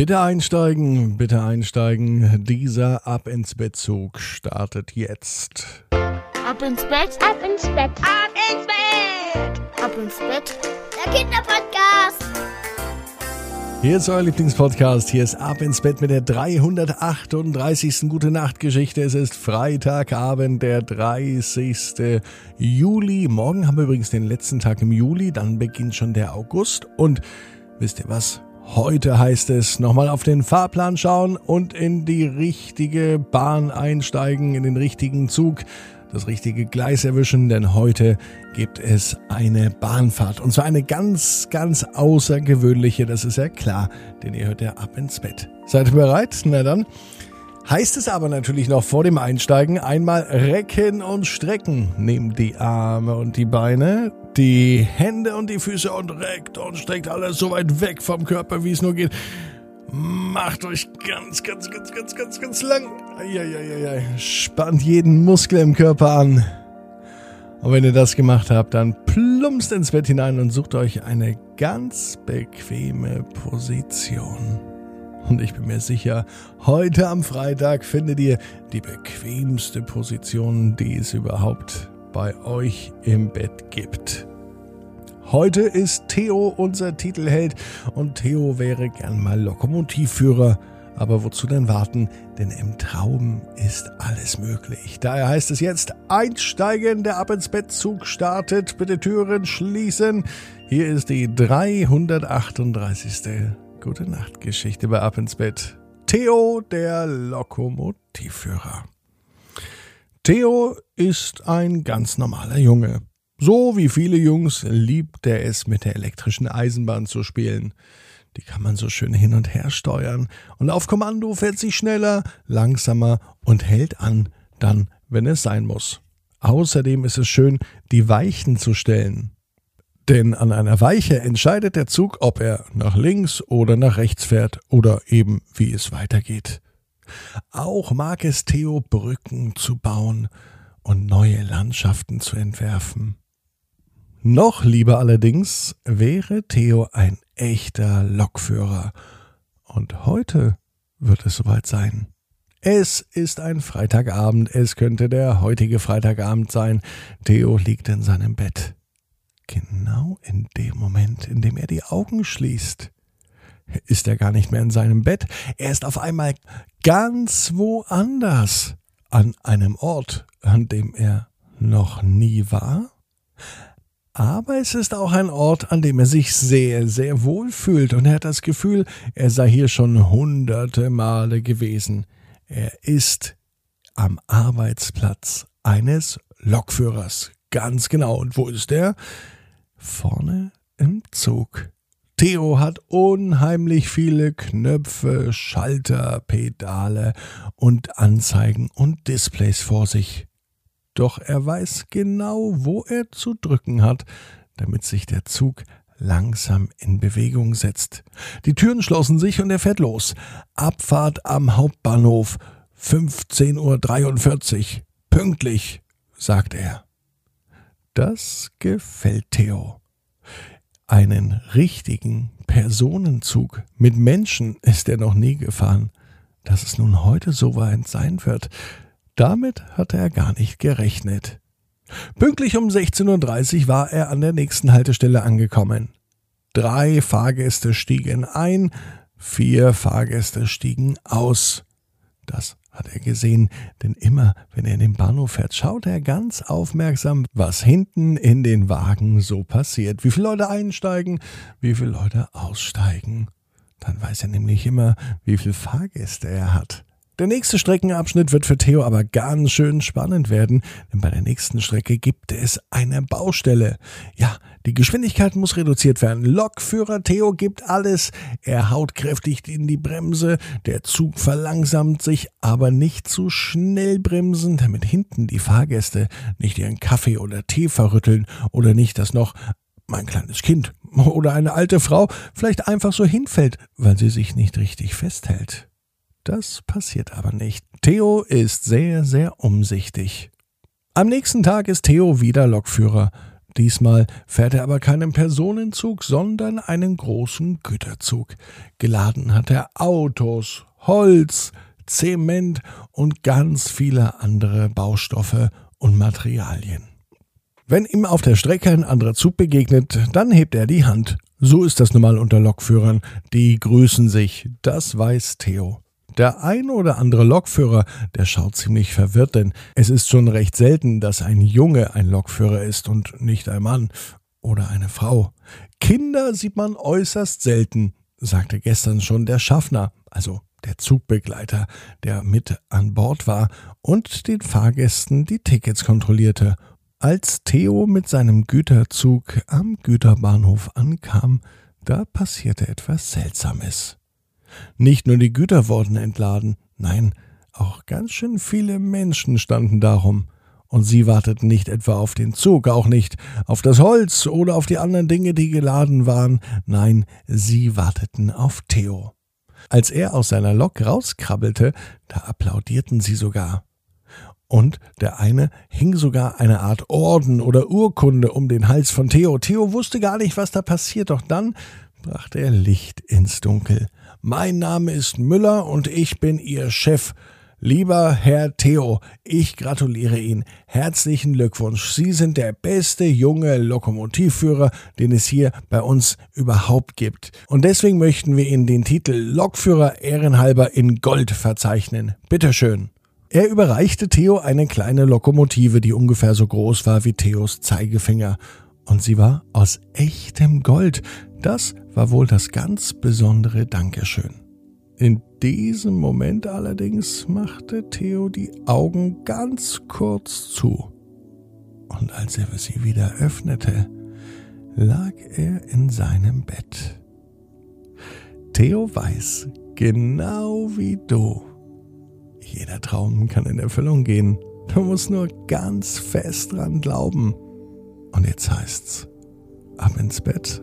Bitte einsteigen, bitte einsteigen. Dieser Ab ins Bett Zug startet jetzt. Ab ins Bett, ab ins Bett, ab ins Bett, ab ins Bett. Der Kinderpodcast. Hier ist euer Lieblingspodcast. Hier ist Ab ins Bett mit der 338. Gute Nacht Geschichte. Es ist Freitagabend, der 30. Juli. Morgen haben wir übrigens den letzten Tag im Juli. Dann beginnt schon der August. Und wisst ihr was? Heute heißt es nochmal auf den Fahrplan schauen und in die richtige Bahn einsteigen, in den richtigen Zug, das richtige Gleis erwischen, denn heute gibt es eine Bahnfahrt. Und zwar eine ganz, ganz außergewöhnliche, das ist ja klar, denn ihr hört ja ab ins Bett. Seid ihr bereit? Na dann. Heißt es aber natürlich noch vor dem Einsteigen einmal recken und strecken. Nehmt die Arme und die Beine, die Hände und die Füße und reckt und streckt alles so weit weg vom Körper, wie es nur geht. Macht euch ganz, ganz, ganz, ganz, ganz, ganz lang. Eieieiei. Spannt jeden Muskel im Körper an. Und wenn ihr das gemacht habt, dann plumpst ins Bett hinein und sucht euch eine ganz bequeme Position. Und ich bin mir sicher, heute am Freitag findet ihr die bequemste Position, die es überhaupt bei euch im Bett gibt. Heute ist Theo unser Titelheld und Theo wäre gern mal Lokomotivführer. Aber wozu denn warten? Denn im Traum ist alles möglich. Daher heißt es jetzt einsteigen, der Ab ins Bett Zug startet, bitte Türen schließen. Hier ist die 338. Gute Nacht Geschichte bei Ab ins Bett. Theo, der Lokomotivführer. Theo ist ein ganz normaler Junge. So wie viele Jungs liebt er es, mit der elektrischen Eisenbahn zu spielen. Die kann man so schön hin und her steuern und auf Kommando fährt sie schneller, langsamer und hält an, dann, wenn es sein muss. Außerdem ist es schön, die Weichen zu stellen. Denn an einer Weiche entscheidet der Zug, ob er nach links oder nach rechts fährt oder eben wie es weitergeht. Auch mag es Theo Brücken zu bauen und neue Landschaften zu entwerfen. Noch lieber allerdings wäre Theo ein echter Lokführer. Und heute wird es soweit sein. Es ist ein Freitagabend, es könnte der heutige Freitagabend sein. Theo liegt in seinem Bett. Genau in dem Moment, in dem er die Augen schließt, ist er gar nicht mehr in seinem Bett. Er ist auf einmal ganz woanders, an einem Ort, an dem er noch nie war. Aber es ist auch ein Ort, an dem er sich sehr, sehr wohl fühlt und er hat das Gefühl, er sei hier schon hunderte Male gewesen. Er ist am Arbeitsplatz eines Lokführers. Ganz genau. Und wo ist er? Vorne im Zug. Theo hat unheimlich viele Knöpfe, Schalter, Pedale und Anzeigen und Displays vor sich. Doch er weiß genau, wo er zu drücken hat, damit sich der Zug langsam in Bewegung setzt. Die Türen schlossen sich und er fährt los. Abfahrt am Hauptbahnhof. 15.43 Uhr. Pünktlich, sagt er. Das gefällt Theo. Einen richtigen Personenzug mit Menschen ist er noch nie gefahren. Dass es nun heute so weit sein wird, damit hatte er gar nicht gerechnet. Pünktlich um 16.30 Uhr war er an der nächsten Haltestelle angekommen. Drei Fahrgäste stiegen ein, vier Fahrgäste stiegen aus. Das hat er gesehen, denn immer, wenn er in den Bahnhof fährt, schaut er ganz aufmerksam, was hinten in den Wagen so passiert. Wie viele Leute einsteigen, wie viele Leute aussteigen. Dann weiß er nämlich immer, wie viele Fahrgäste er hat. Der nächste Streckenabschnitt wird für Theo aber ganz schön spannend werden, denn bei der nächsten Strecke gibt es eine Baustelle. Ja, die Geschwindigkeit muss reduziert werden. Lokführer Theo gibt alles. Er haut kräftig in die Bremse. Der Zug verlangsamt sich, aber nicht zu schnell bremsen, damit hinten die Fahrgäste nicht ihren Kaffee oder Tee verrütteln oder nicht das noch mein kleines Kind oder eine alte Frau vielleicht einfach so hinfällt, weil sie sich nicht richtig festhält. Das passiert aber nicht. Theo ist sehr, sehr umsichtig. Am nächsten Tag ist Theo wieder Lokführer. Diesmal fährt er aber keinen Personenzug, sondern einen großen Güterzug. Geladen hat er Autos, Holz, Zement und ganz viele andere Baustoffe und Materialien. Wenn ihm auf der Strecke ein anderer Zug begegnet, dann hebt er die Hand. So ist das nun mal unter Lokführern. Die grüßen sich, das weiß Theo. Der ein oder andere Lokführer, der schaut ziemlich verwirrt, denn es ist schon recht selten, dass ein Junge ein Lokführer ist und nicht ein Mann oder eine Frau. Kinder sieht man äußerst selten, sagte gestern schon der Schaffner, also der Zugbegleiter, der mit an Bord war und den Fahrgästen die Tickets kontrollierte. Als Theo mit seinem Güterzug am Güterbahnhof ankam, da passierte etwas Seltsames. Nicht nur die Güter wurden entladen, nein, auch ganz schön viele Menschen standen darum. Und sie warteten nicht etwa auf den Zug, auch nicht auf das Holz oder auf die anderen Dinge, die geladen waren, nein, sie warteten auf Theo. Als er aus seiner Lok rauskrabbelte, da applaudierten sie sogar. Und der eine hing sogar eine Art Orden oder Urkunde um den Hals von Theo. Theo wusste gar nicht, was da passiert, doch dann brachte er Licht ins Dunkel. Mein Name ist Müller und ich bin Ihr Chef. Lieber Herr Theo, ich gratuliere Ihnen. Herzlichen Glückwunsch. Sie sind der beste junge Lokomotivführer, den es hier bei uns überhaupt gibt. Und deswegen möchten wir Ihnen den Titel Lokführer ehrenhalber in Gold verzeichnen. Bitteschön. Er überreichte Theo eine kleine Lokomotive, die ungefähr so groß war wie Theos Zeigefinger. Und sie war aus echtem Gold. Das war wohl das ganz besondere Dankeschön. In diesem Moment allerdings machte Theo die Augen ganz kurz zu. Und als er sie wieder öffnete, lag er in seinem Bett. Theo weiß, genau wie du, jeder Traum kann in Erfüllung gehen. Du musst nur ganz fest dran glauben. Und jetzt heißt's, ab ins Bett